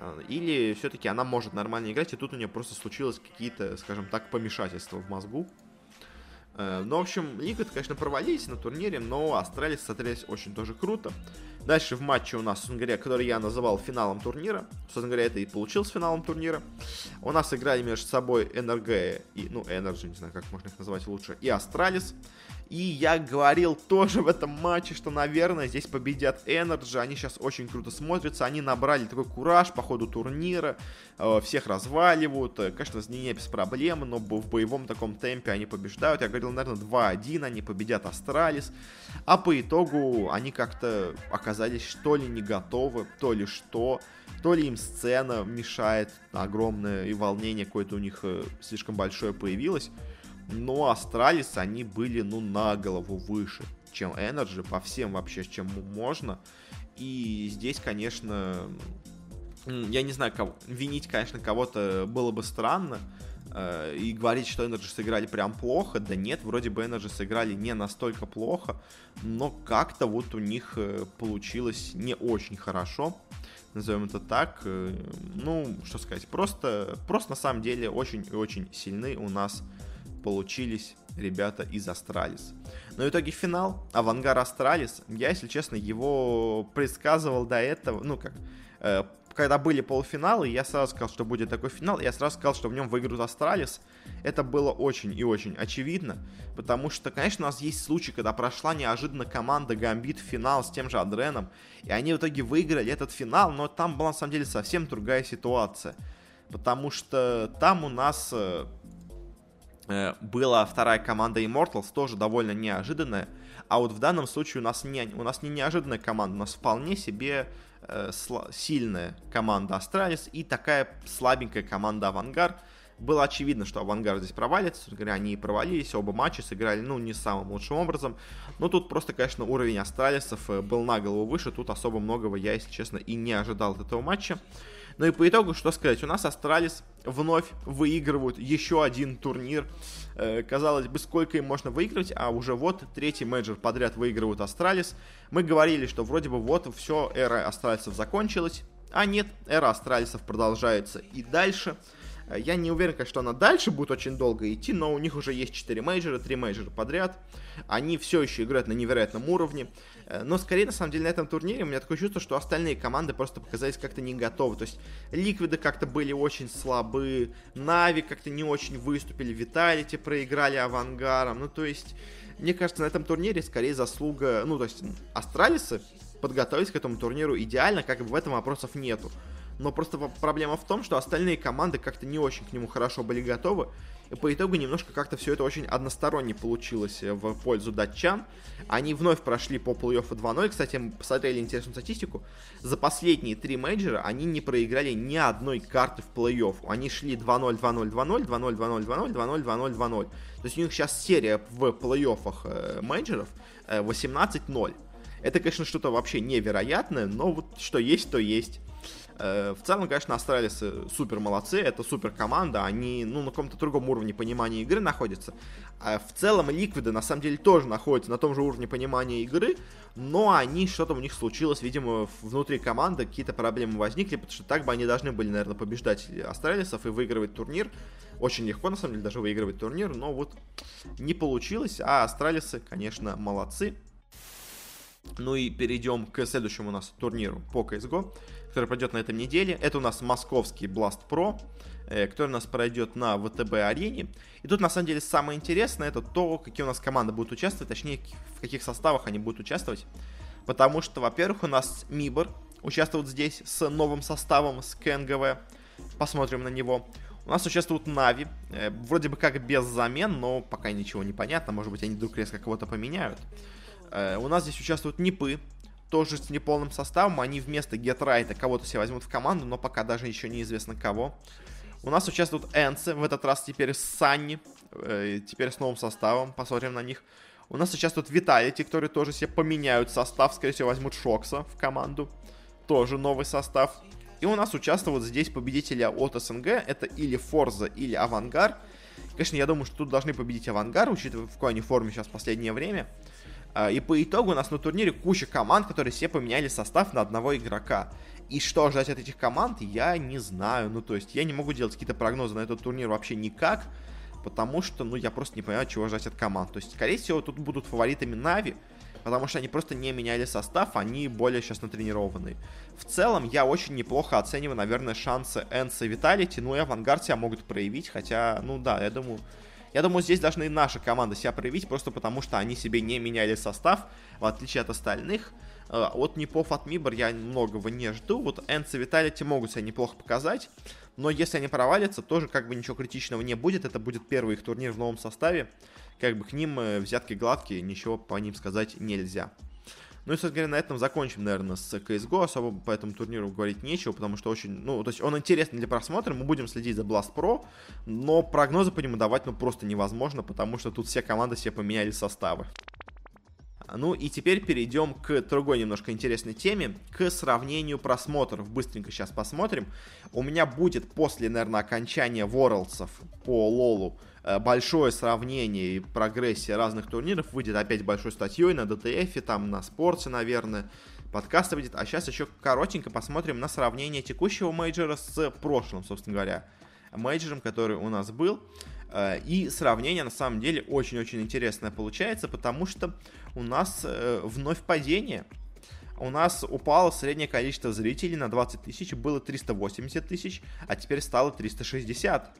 А, или все-таки она может нормально играть, и тут у нее просто случилось какие-то, скажем так, помешательства в мозгу. Э, ну, в общем, Liquid, конечно, провалились на турнире, но Astralis смотрелись очень тоже круто. Дальше в матче у нас, собственно говоря, который я называл финалом турнира, собственно говоря, это и получился финалом турнира. У нас играли между собой NRG и, ну, Energy, не знаю, как можно их назвать лучше, и Astralis. И я говорил тоже в этом матче, что, наверное, здесь победят Energy. Они сейчас очень круто смотрятся. Они набрали такой кураж по ходу турнира. Э, всех разваливают. Э, конечно, не без проблем, но в боевом таком темпе они побеждают. Я говорил, наверное, 2-1 они победят Astralis. А по итогу они как-то оказались что ли не готовы, то ли что. То ли им сцена мешает огромное и волнение какое-то у них э, слишком большое появилось. Но Astralis, они были, ну, на голову выше, чем Energy, по всем вообще, чем можно. И здесь, конечно, я не знаю, кого, винить, конечно, кого-то было бы странно, э, и говорить, что Energy сыграли прям плохо, да нет, вроде бы Energy сыграли не настолько плохо, но как-то вот у них э, получилось не очень хорошо, назовем это так. Э, ну, что сказать, просто, просто на самом деле очень и очень сильны у нас получились ребята из Астралис. Но в итоге финал, Avangar Astralis, я, если честно, его предсказывал до этого, ну как, когда были полуфиналы, я сразу сказал, что будет такой финал, я сразу сказал, что в нем выиграют Astralis. Это было очень и очень очевидно, потому что, конечно, у нас есть случаи, когда прошла неожиданно команда Гамбит в финал с тем же Адреном, и они в итоге выиграли этот финал, но там была на самом деле совсем другая ситуация, потому что там у нас э, э была вторая команда Immortals, тоже довольно неожиданная, а вот в данном случае у нас не, у нас не неожиданная команда, у нас вполне себе э, сильная команда Astralis и такая слабенькая команда Avangar. Было очевидно, что Avangar здесь провалится. Говоря, они и провалились, оба матча сыграли, ну, не самым лучшим образом. Но тут просто, конечно, уровень Астралисов э, был на голову выше. Тут особо многого я, если честно, и не ожидал от этого матча. Ну и по итогу, что сказать, у нас Astralis вновь выигрывают еще один турнир. Э, казалось бы, сколько им можно выиграть, а уже вот третий мейджор подряд выигрывают Astralis. Мы говорили, что вроде бы вот все, эра Астралисов закончилась. А нет, эра Астралисов продолжается и дальше. Я не уверен, конечно, что она дальше будет очень долго идти, но у них уже есть 4 мейджора, 3 мейджора подряд. Они все еще играют на невероятном уровне. Э, но скорее, на самом деле, на этом турнире у меня такое чувство, что остальные команды просто показались как-то не готовы. То есть Ликвиды как-то были очень слабы, Нави как-то не очень выступили, Vitality проиграли Авангарам. Ну, то есть, мне кажется, на этом турнире скорее заслуга... Ну, то есть, Астралисы подготовились к этому турниру идеально, как бы в этом вопросов нету но просто проблема в том, что остальные команды как-то не очень к нему хорошо были готовы, и по итогу немножко как-то все это очень односторонне получилось э, в пользу датчан. Они вновь прошли по плей-оффу 2-0. Кстати, мы посмотрели интересную статистику. За последние три мейджора они не проиграли ни одной карты в плей-офф. Они шли 2-0, 2-0, 2-0, 2-0, 2-0, 2-0, 2-0, 2-0, 2-0. То есть у них сейчас серия в плей-оффах э, мейджоров э, 18-0. Это, конечно, что-то вообще невероятное, но вот что есть, то есть. Э, в целом, конечно, Астралисы супер молодцы, это супер команда, они ну, на каком-то другом уровне понимания игры находятся. А в целом Ликвиды на самом деле тоже находятся на том же уровне понимания игры, но они, что-то у них случилось, видимо, внутри команды какие-то проблемы возникли, потому что так бы они должны были, наверное, побеждать Астралисов и выигрывать турнир. Очень легко, на самом деле, даже выигрывать турнир, но вот не получилось, а Астралисы, конечно, молодцы. Ну и перейдем к следующему у нас турниру по CSGO который пройдет на этой неделе. Это у нас московский Blast Pro, э, который у нас пройдет на ВТБ-арене. И тут, на самом деле, самое интересное, это то, какие у нас команды будут участвовать, точнее, в каких составах они будут участвовать. Потому что, во-первых, у нас Мибор участвует здесь с новым составом, с КНГВ. Посмотрим на него. У нас участвуют Нави, э, вроде бы как без замен, но пока ничего не понятно, может быть они вдруг резко кого-то поменяют. Э, у нас здесь участвуют Нипы, тоже с неполным составом. Они вместо Гетрайта кого-то себе возьмут в команду, но пока даже еще неизвестно кого. У нас участвуют Энцы, в этот раз теперь с Санни, э, теперь с новым составом, посмотрим на них. У нас участвуют Виталити, которые тоже себе поменяют состав, скорее всего возьмут Шокса в команду, тоже новый состав. И у нас участвуют здесь победители от СНГ, это или Форза, или Авангар. Конечно, я думаю, что тут должны победить Авангар, учитывая в какой они форме сейчас в последнее время. А, и по итогу у нас на турнире куча команд, которые все поменяли состав на одного игрока. И что ждать от этих команд, я не знаю. Ну, то есть, я не могу делать какие-то прогнозы на этот турнир вообще никак, потому что, ну, я просто не понимаю, чего ждать от команд. То есть, скорее всего, тут будут фаворитами Нави, потому что они просто не меняли состав, они более сейчас натренированные. В целом, я очень неплохо оцениваю, наверное, шансы Энса и Виталити, ну и Авангард себя могут проявить, хотя, ну да, я думаю, я думаю, здесь должны и наша команда себя проявить, просто потому что они себе не меняли состав, в отличие от остальных. Э, от Непов, от Мибор я многого не жду. Вот Энс и Виталити могут себя неплохо показать. Но если они провалятся, тоже как бы ничего критичного не будет. Это будет первый их турнир в новом составе. Как бы к ним э, взятки гладкие, ничего по ним сказать нельзя. Ну и, собственно говоря, на этом закончим, наверное, с CSGO. Особо по этому турниру говорить нечего, потому что очень, ну, то есть он интересный для просмотра, мы будем следить за Blast Pro, но прогнозы по нему давать, ну, просто невозможно, потому что тут все команды себе поменяли составы. Ну и теперь перейдем к другой немножко интересной теме, к сравнению просмотров. Быстренько сейчас посмотрим. У меня будет после, наверное, окончания Worlds по Лолу большое сравнение и прогрессия разных турниров. Выйдет опять большой статьей на DTF, там на спорте, наверное. Подкаст выйдет. А сейчас еще коротенько посмотрим на сравнение текущего мейджора с прошлым, собственно говоря, мейджором, который у нас был. Э, и сравнение на самом деле очень-очень интересное получается, потому что у нас э, вновь падение. У нас упало среднее количество зрителей на 20 тысяч, было 380 тысяч, а теперь стало 360.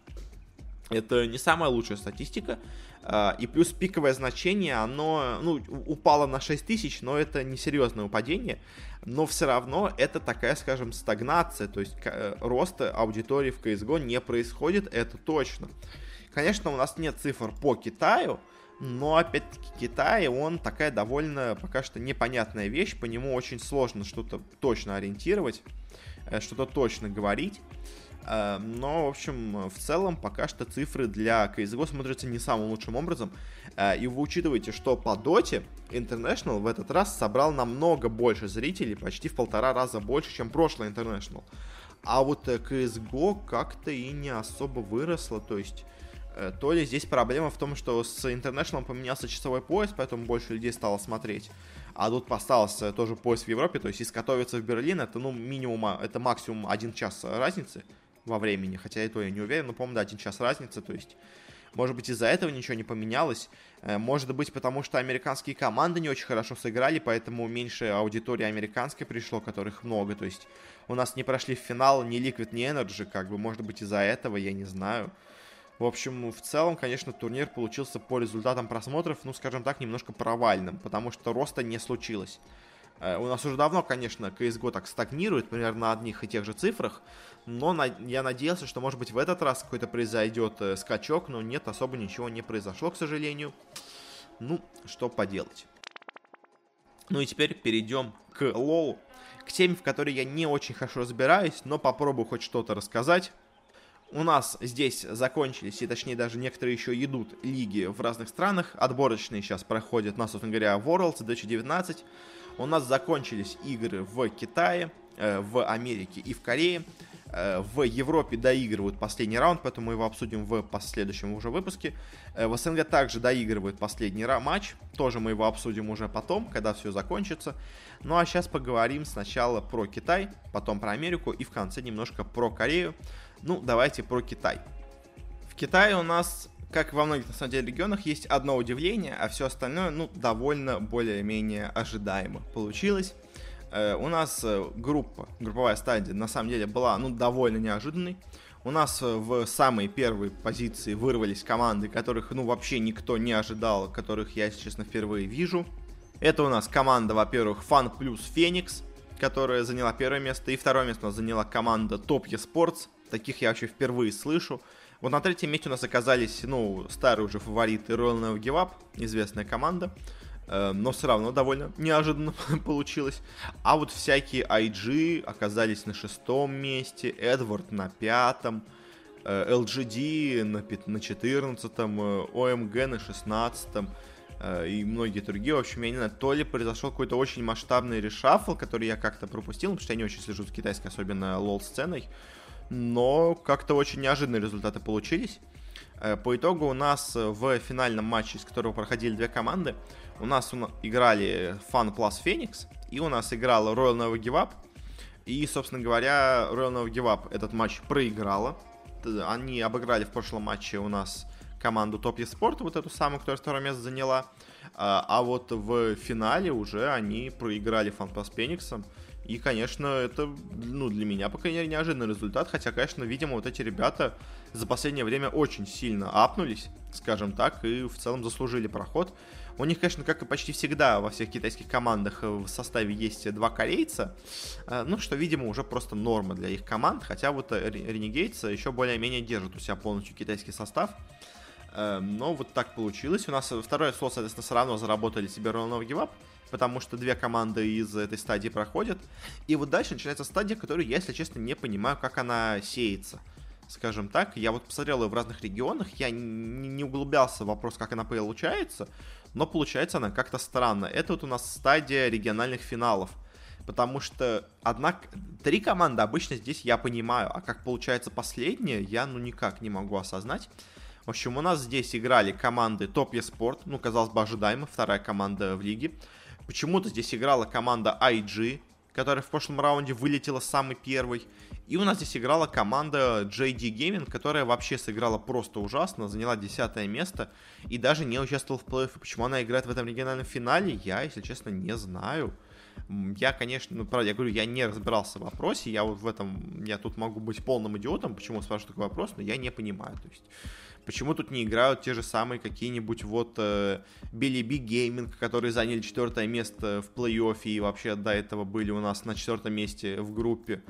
Это не самая лучшая статистика. Э, и плюс пиковое значение, оно ну, упало на 6 тысяч, но это не серьезное упадение. Но все равно это такая, скажем, стагнация. То есть роста аудитории в CSGO не происходит, это точно. Конечно, у нас нет цифр по Китаю, но опять-таки Китай, он такая довольно пока что непонятная вещь, по нему очень сложно что-то точно ориентировать, э, что-то точно говорить. Э, но, в общем, в целом пока что цифры для CSGO смотрятся не самым лучшим образом. Э, и вы учитываете, что по Доте International в этот раз собрал намного больше зрителей, почти в полтора раза больше, чем прошлый International. А вот CSGO как-то и не особо выросло, то есть Э, то ли здесь проблема в том, что с International поменялся часовой пояс, поэтому больше людей стало смотреть. А тут остался тоже пояс в Европе, то есть из Катовица в Берлин это, ну, минимум, это максимум один час разницы во времени, хотя и то я не уверен, но, по-моему, да, один час разницы, то есть, может быть, из-за этого ничего не поменялось, э, может быть, потому что американские команды не очень хорошо сыграли, поэтому меньше аудитории американской пришло, которых много, то есть, у нас не прошли в финал ни Liquid, ни Energy, как бы, может быть, из-за этого, я не знаю. В общем, в целом, конечно, турнир получился по результатам просмотров, ну, скажем так, немножко провальным, потому что роста не случилось. Э, у нас уже давно, конечно, CSGO так стагнирует, примерно на одних и тех же цифрах, но на... я надеялся, что, может быть, в этот раз какой-то произойдет э, скачок, но нет, особо ничего не произошло, к сожалению. Ну, что поделать. Ну и теперь перейдем к лолу, к теме, в которой я не очень хорошо разбираюсь, но попробую хоть что-то рассказать у нас здесь закончились, и точнее даже некоторые еще идут лиги в разных странах. Отборочные сейчас проходят на, собственно говоря, Worlds 2019. У нас закончились игры в Китае, э, в Америке и в Корее. Э, в Европе доигрывают последний раунд, поэтому мы его обсудим в последующем уже выпуске. Э, в СНГ также доигрывают последний матч, тоже мы его обсудим уже потом, когда все закончится. Ну а сейчас поговорим сначала про Китай, потом про Америку и в конце немножко про Корею. Ну, давайте про Китай. В Китае у нас, как во многих, на самом деле, регионах, есть одно удивление, а все остальное, ну, довольно более-менее ожидаемо получилось. Э, у нас э, группа, групповая стадия, на самом деле, была, ну, довольно неожиданной. У нас э, в самой первой позиции вырвались команды, которых, ну, вообще никто не ожидал, которых я, если честно, впервые вижу. Это у нас команда, во-первых, Фан плюс Феникс, которая заняла первое место, и второе место у нас заняла команда Top Esports, Таких я вообще впервые слышу. Вот на третьем месте у нас оказались, ну, старые уже фавориты Royal Never Give Up, известная команда. Э, но все равно довольно неожиданно получилось. А вот всякие IG оказались на шестом месте, Эдвард на пятом, э, LGD на, на 14 OMG э, на 16 и многие другие. В общем, я не знаю, то ли произошел какой-то очень масштабный решафл, который я как-то пропустил, потому что я не очень слежу за китайской, особенно лол-сценой но как-то очень неожиданные результаты получились. Э, по итогу у нас в финальном матче, из которого проходили две команды, у нас играли Fun Plus Phoenix, и у нас играла Royal Never Give Up. И, собственно говоря, Royal Never Give Up этот матч проиграла. Они обыграли в прошлом матче у нас команду Top Sport, вот эту самую, которая второе место заняла. А, а вот в финале уже они проиграли Fun Plus Phoenix. И, конечно, это, ну, для меня, по крайней мере, неожиданный результат. Хотя, конечно, видимо, вот эти ребята за последнее время очень сильно апнулись, скажем так, и в целом заслужили проход. У них, конечно, как и почти всегда во всех китайских командах в составе есть два корейца, э, ну, что, видимо, уже просто норма для их команд, хотя вот Renegades еще более-менее держит у себя полностью китайский состав. Э, но вот так получилось. У нас второе слот, соответственно, все равно заработали себе ровно гивап, потому что две команды из этой стадии проходят. И вот дальше начинается стадия, которую я, если честно, не понимаю, как она сеется. Скажем так, я вот посмотрел ее в разных регионах, я не углублялся в вопрос, как она получается, но получается она как-то странно. Это вот у нас стадия региональных финалов. Потому что одна, три команды обычно здесь я понимаю, а как получается последняя, я ну никак не могу осознать. В общем, у нас здесь играли команды Топ Спорт, ну, казалось бы, ожидаемо, вторая команда в лиге. Почему-то здесь играла команда IG, которая в прошлом раунде вылетела самый первый. И у нас здесь играла команда JD Gaming, которая вообще сыграла просто ужасно, заняла десятое место и даже не участвовала в плей-оффе. Почему она играет в этом региональном финале, я, если честно, не знаю. Я, конечно, ну, правда, я говорю, я не разбирался в вопросе, я вот в этом, я тут могу быть полным идиотом, почему спрашиваю такой вопрос, но я не понимаю, то есть... Почему тут не играют те же самые какие-нибудь вот э, B Gaming, которые заняли четвертое место в плей-оффе и вообще до этого были у нас на четвертом месте в группе?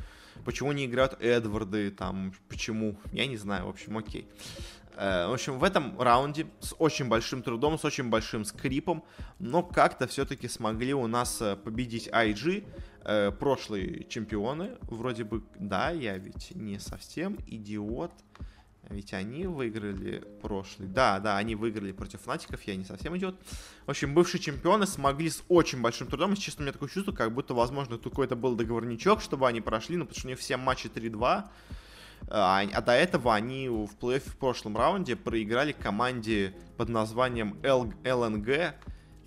Почему не играют Эдварды там? Почему? Я не знаю, в общем, окей. Э, в общем, в этом раунде с очень большим трудом, с очень большим скрипом, но как-то все-таки смогли у нас э, победить IG, э, прошлые чемпионы. Вроде бы, да, я ведь не совсем идиот. Ведь они выиграли прошлый. Да, да, они выиграли против Фнатиков, я не совсем идет. В общем, бывшие чемпионы смогли с очень большим трудом. Если честно, у меня такое чувство, как будто, возможно, тут какой-то был договорничок, чтобы они прошли, но потому что у них все матчи 3-2. А, а до этого они в плей в прошлом раунде проиграли команде под названием L LNG,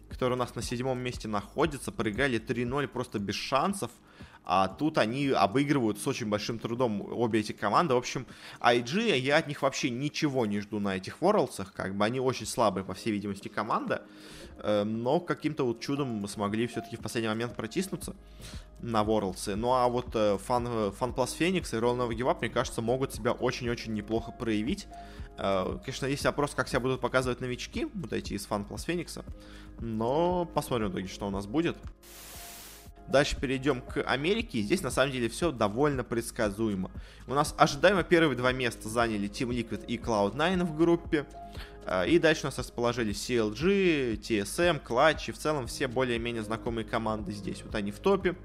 которая у нас на седьмом месте находится. Проиграли 3-0 просто без шансов. А тут они обыгрывают с очень большим трудом обе эти команды. В общем, IG, я от них вообще ничего не жду на этих Worlds. Как бы они очень слабые, по всей видимости, команда. Эм, но каким-то вот чудом смогли все-таки в последний момент протиснуться на Worlds. Ну а вот Fun, Fun Plus Phoenix и Roll Never Give Up, мне кажется, могут себя очень-очень неплохо проявить. Э, конечно, есть вопрос, как себя будут показывать новички, вот эти из Fun Plus Phoenix. Но посмотрим в итоге, что у нас будет. Дальше перейдем к Америке. Здесь на самом деле все довольно предсказуемо. У нас ожидаемо первые два места заняли Team Liquid и Cloud9 в группе. А, и дальше у нас расположили CLG, TSM, Clutch и в целом все более-менее знакомые команды здесь. Вот они в топе.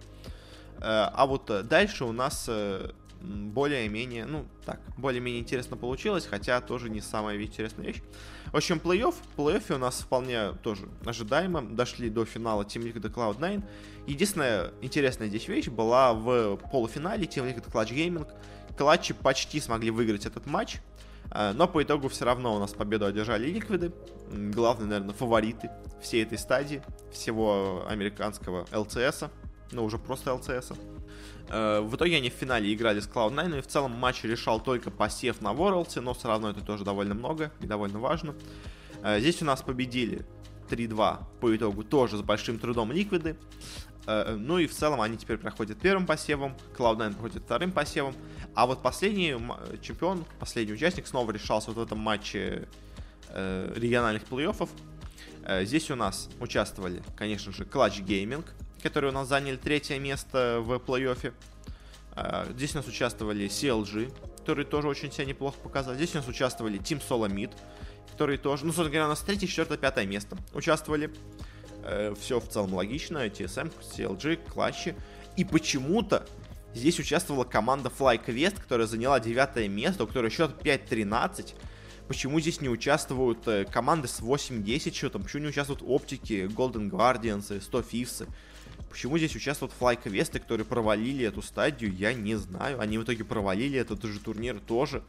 А, а вот дальше у нас э, более-менее, ну так, более-менее интересно получилось, хотя тоже не самая интересная вещь. В общем, плей-офф, плей-оффе у нас вполне тоже ожидаемо, дошли до финала Team Liquid и Cloud9. Единственная интересная здесь вещь была в полуфинале Team Liquid Clutch Gaming. Клатчи почти смогли выиграть этот матч, э, но по итогу все равно у нас победу одержали Ликвиды. Главные, наверное, фавориты всей этой стадии, всего американского ЛЦСа, ну уже просто ЛЦСа. Э, в итоге они в финале играли с Cloud9, и в целом матч решал только посев на Worlds, но все равно это тоже довольно много и довольно важно. Э, здесь у нас победили 3-2 по итогу тоже с большим трудом Ликвиды. Э, ну и в целом они теперь проходят первым посевом, Cloud9 проходит вторым посевом. А вот последний чемпион, последний участник снова решался вот в этом матче региональных плей-оффов. Здесь у нас участвовали, конечно же, Clutch Gaming, которые у нас заняли третье место в плей-оффе. А, здесь у нас участвовали CLG, которые тоже очень себя неплохо показали. Здесь у нас участвовали Team Solo Mid, которые тоже, ну, собственно говоря, у нас третье, четвертое, пятое место участвовали. Э, Все в целом логично. TSM, CLG, Клатчи. И почему-то здесь участвовала команда FlyQuest, которая заняла девятое место, у которой счет 5-13. Почему здесь не участвуют э, команды с 8-10 счетом? Почему не участвуют Оптики, Golden Guardians, 100 Fifths? Почему здесь участвуют флайквесты, которые провалили эту стадию, я не знаю. Они в итоге провалили этот же турнир тоже.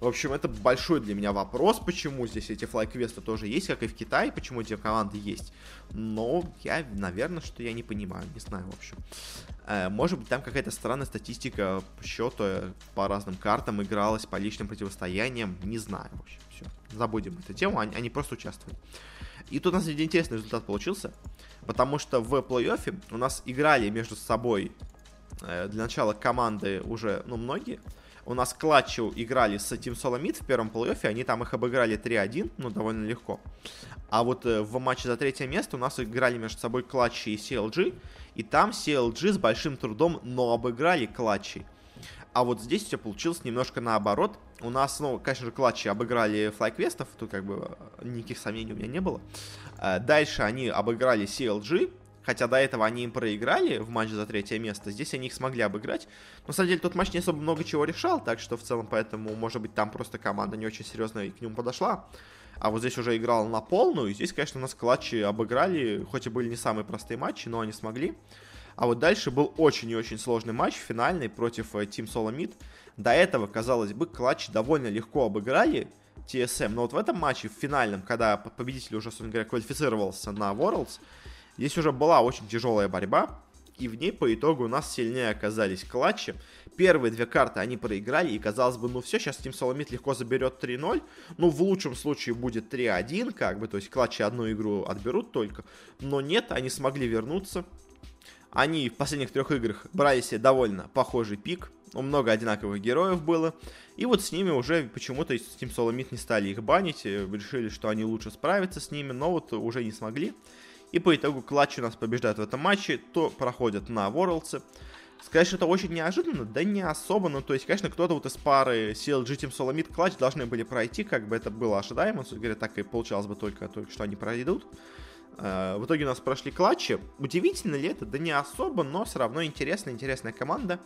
В общем, это большой для меня вопрос, почему здесь эти флайквесты тоже есть, как и в Китае, почему эти команды есть. Но я, наверное, что я не понимаю, не знаю, в общем. Э, может быть, там какая-то странная статистика счета по разным картам игралась, по личным противостояниям, не знаю, в общем, все. Забудем эту тему, они, они просто участвовали. И тут у нас интересный результат получился, потому что в плей-оффе у нас играли между собой э, для начала команды уже, ну, многие. У нас Клатчу играли с Team Solomid в первом плей-оффе, они там их обыграли 3-1, ну, довольно легко. А вот э, в матче за третье место у нас играли между собой Клатчи и CLG, и там CLG с большим трудом, но обыграли Клатчи. А вот здесь все получилось немножко наоборот. У нас, ну, конечно же, клатчи обыграли флайквестов, тут как бы э, никаких сомнений у меня не было. Э, дальше они обыграли CLG, хотя до этого они им проиграли в матче за третье место, здесь они их смогли обыграть. Но, на самом деле, тот матч не особо много чего решал, так что в целом поэтому, может быть, там просто команда не очень серьезно к нему подошла. А вот здесь уже играл на полную, и здесь, конечно, у нас клатчи обыграли, хоть и были не самые простые матчи, но они смогли. А вот дальше был очень и очень сложный матч, финальный, против э, Team Solo Mid. До этого, казалось бы, клатч довольно легко обыграли TSM, но вот в этом матче, в финальном, когда победитель уже, собственно говоря, квалифицировался на Worlds, здесь уже была очень тяжелая борьба, и в ней по итогу у нас сильнее оказались клатчи. Первые две карты они проиграли, и казалось бы, ну все, сейчас Team Solomid легко заберет 3-0. Ну, в лучшем случае будет 3-1, как бы, то есть клатчи одну игру отберут только. Но нет, они смогли вернуться. Они в последних трех играх брали себе довольно похожий пик. Ну, много одинаковых героев было. И вот с ними уже почему-то из Team Solo Mid не стали их банить. Э, решили, что они лучше справятся с ними, но вот уже не смогли. И по итогу клатч у нас побеждают в этом матче, то проходят на Worlds. Сказать, что это очень неожиданно, да не особо, ну, то есть, конечно, кто-то вот из пары CLG Team Solo Mid клатч должны были пройти, как бы это было ожидаемо, говоря, так и получалось бы только, только что они пройдут. Э, в итоге у нас прошли клатчи. Удивительно ли это? Да не особо, но все равно интересная, интересная команда.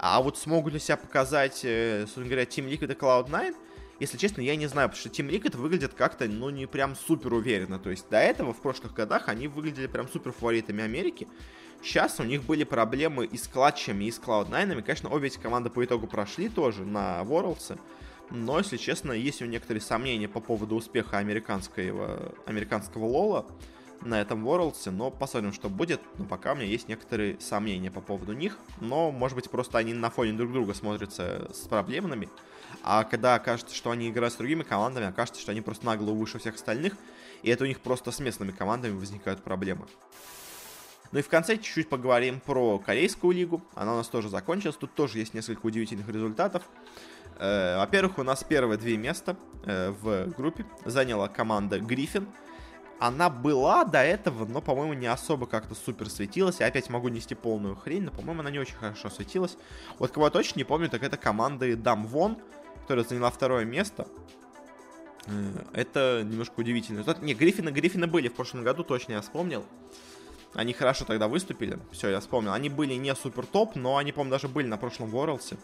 А вот смогут ли себя показать, э, собственно говоря, Team Liquid и Cloud9? Если честно, я не знаю, потому что Team Liquid выглядит как-то, ну, не прям супер уверенно. То есть до этого, в прошлых годах, они выглядели прям супер фаворитами Америки. Сейчас у них были проблемы и с клатчами, и с Cloud9. Конечно, обе эти команды по итогу прошли тоже на Worlds. Но, если честно, есть у меня некоторые сомнения по поводу успеха американского, американского Лола на этом Worlds, но посмотрим, что будет. Но пока у меня есть некоторые сомнения по поводу них. Но, может быть, просто они на фоне друг друга смотрятся с проблемными. А когда окажется, что они играют с другими командами, окажется, что они просто нагло выше всех остальных. И это у них просто с местными командами возникают проблемы. Ну и в конце чуть-чуть поговорим про корейскую лигу. Она у нас тоже закончилась. Тут тоже есть несколько удивительных результатов. Э, во-первых, у нас первые две места э, в группе заняла команда Гриффин она была до этого, но, по-моему, не особо как-то супер светилась. Я опять могу нести полную хрень, но, по-моему, она не очень хорошо светилась. Вот кого я точно не помню, так это команда Дамвон, которая заняла второе место. Э, это немножко удивительно. Не, Гриффины, Гриффины были в прошлом году, точно я вспомнил. Они хорошо тогда выступили. Все, я вспомнил. Они были не супер топ, но они, по-моему, даже были на прошлом Ворлсе.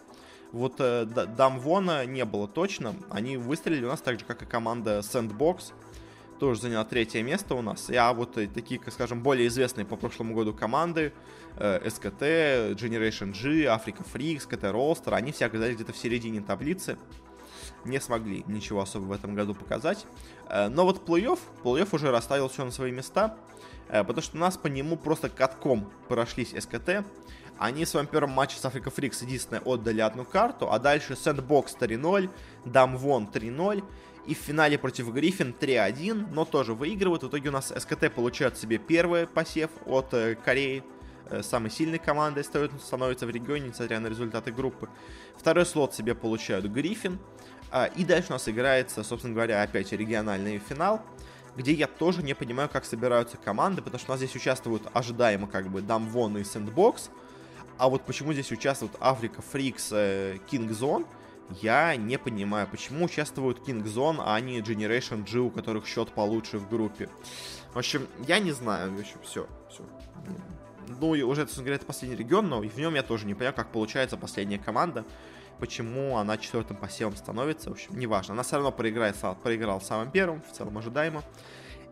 Вот э, Дамвона не было точно. Они выстрелили у нас так же, как и команда Sandbox тоже заняла третье место у нас. А вот такие, скажем, более известные по прошлому году команды, э, СКТ, Generation G, Africa Freaks, КТ Roster, они все оказались где-то в середине таблицы. Не смогли ничего особо в этом году показать. Э, но вот плей-офф, плей-офф уже расставил все на свои места, э, потому что нас по нему просто катком прошлись СКТ. Они в своем первом матче с Africa Freaks единственное отдали одну карту, а дальше Sandbox 3-0, Дамвон 3-0, и в финале против Гриффин 3-1, но тоже выигрывают. В итоге у нас СКТ получает себе первый посев от э, Кореи. Э, самой сильной командой становится в регионе, несмотря на результаты группы. Второй слот себе получают Griffin. Э, и дальше у нас играется, собственно говоря, опять региональный финал где я тоже не понимаю, как собираются команды, потому что у нас здесь участвуют ожидаемо как бы Damwon и Sandbox, а вот почему здесь участвуют Afreeca Freecs, King Zone, я не понимаю, почему участвуют King Zone, а не Generation G, у которых счет получше в группе. В общем, я не знаю, в общем, все, все. Ну, и уже, это, говоря, это последний регион, но в нем я тоже не понимаю, как получается последняя команда, почему она четвертым посевом становится, в общем, неважно. Она все равно проиграет, проиграл самым первым, в целом ожидаемо.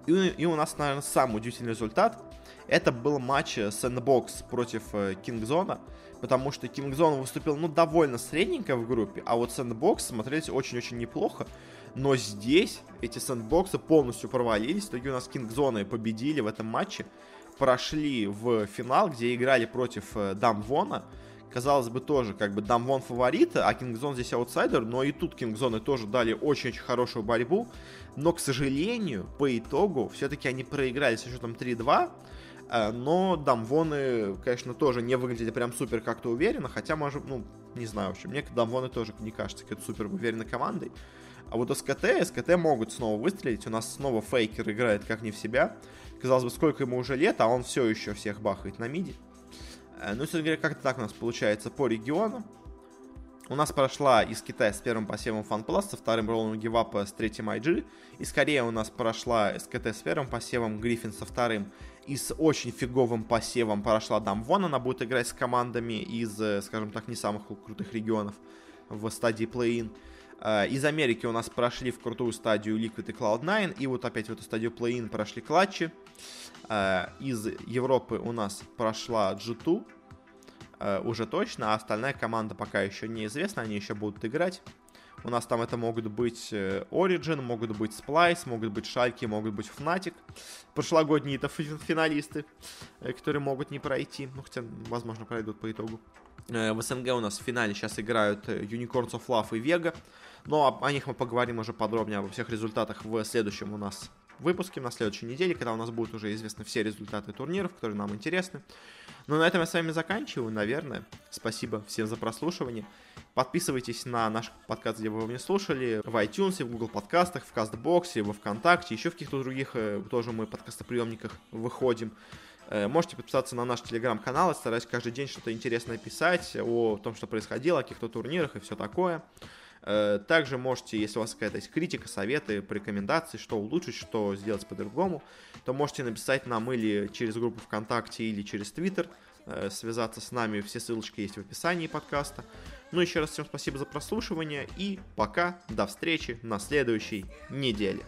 И, и у нас, наверное, самый удивительный результат. Это был матч Sandbox против Кингзона. Э, потому что Kingzone выступил, ну, довольно средненько в группе, а вот Sandbox смотрелись очень-очень неплохо. Но здесь эти сэндбоксы полностью провалились. В итоге у нас Kingzone победили в этом матче. Прошли в финал, где играли против э, Дамвона. Казалось бы, тоже как бы Дамвон фаворит, а Kingzone здесь аутсайдер. Но и тут Kingzone тоже дали очень-очень хорошую борьбу. Но, к сожалению, по итогу, все-таки они проиграли со счетом 3-2. Э, но дамвоны, конечно, тоже не выглядели прям супер как-то уверенно, хотя, может, ну, не знаю, в общем, мне дамвоны тоже не кажется какой-то супер уверенной командой. А вот СКТ, СКТ могут снова выстрелить, у нас снова Фейкер играет как не в себя. Казалось бы, сколько ему уже лет, а он все еще всех бахает на миди. Э, ну, собственно говоря, как-то так у нас получается по региону. У нас прошла из Китая с первым посевом FunPlus, со вторым роллом Гивапа с третьим IG. Из Кореи у нас прошла СКТ с первым посевом, Гриффин со вторым. И с очень фиговым посевом прошла Дамвон. Она будет играть с командами из, э, скажем так, не самых крутых регионов в стадии плей-ин. Э, из Америки у нас прошли в крутую стадию Liquid и Cloud9. И вот опять в эту стадию плей-ин прошли клатчи. Э, из Европы у нас прошла G2 э, уже точно, а остальная команда пока еще неизвестна, они еще будут играть. У нас там это могут быть э, Origin, могут быть Splice, могут быть Шальки, могут быть Fnatic. Прошлогодние это финалисты, э, которые могут не пройти. Ну, хотя, возможно, пройдут по итогу. Э, в СНГ у нас в финале сейчас играют Unicorns of Love и Vega. Но о них мы поговорим уже подробнее, обо всех результатах в следующем у нас выпуске на следующей неделе, когда у нас будут уже известны все результаты турниров, которые нам интересны. Ну, на этом я с вами заканчиваю, наверное. Спасибо всем за прослушивание. Подписывайтесь на наш подкаст, где вы его не слушали, в iTunes, в Google подкастах, в Кастбоксе, во Вконтакте, еще в каких-то других э, тоже мы подкастоприемниках выходим. Э, можете подписаться на наш телеграм-канал, стараюсь каждый день что-то интересное писать о том, что происходило, о каких-то турнирах и все такое. Э, также можете, если у вас какая-то есть критика, советы, рекомендации, что улучшить, что сделать по-другому, то можете написать нам или через группу ВКонтакте, или через Твиттер, э, связаться с нами, все ссылочки есть в описании подкаста. Ну, еще раз всем спасибо за прослушивание и пока, до встречи на следующей неделе.